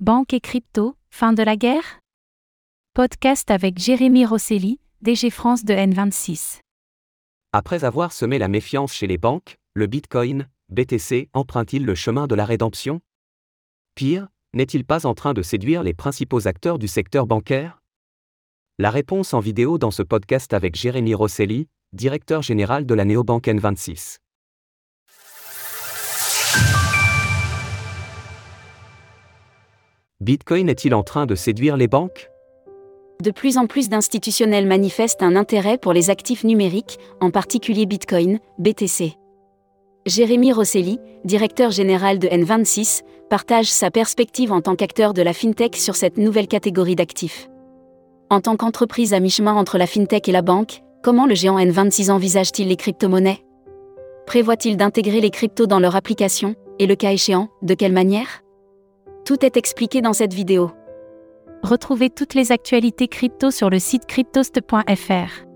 Banque et crypto, fin de la guerre? Podcast avec Jérémy Rosselli, DG France de N26. Après avoir semé la méfiance chez les banques, le Bitcoin, BTC, emprunte-t-il le chemin de la rédemption? Pire, n'est-il pas en train de séduire les principaux acteurs du secteur bancaire? La réponse en vidéo dans ce podcast avec Jérémy Rosselli, directeur général de la néobanque N26. Bitcoin est-il en train de séduire les banques? De plus en plus d'institutionnels manifestent un intérêt pour les actifs numériques, en particulier Bitcoin, BTC. Jérémy Rosselli, directeur général de N26, partage sa perspective en tant qu'acteur de la FinTech sur cette nouvelle catégorie d'actifs. En tant qu'entreprise à mi-chemin entre la FinTech et la banque, comment le géant N26 envisage-t-il les crypto-monnaies? Prévoit-il d'intégrer les cryptos dans leur application, et le cas échéant, de quelle manière? Tout est expliqué dans cette vidéo. Retrouvez toutes les actualités crypto sur le site cryptost.fr.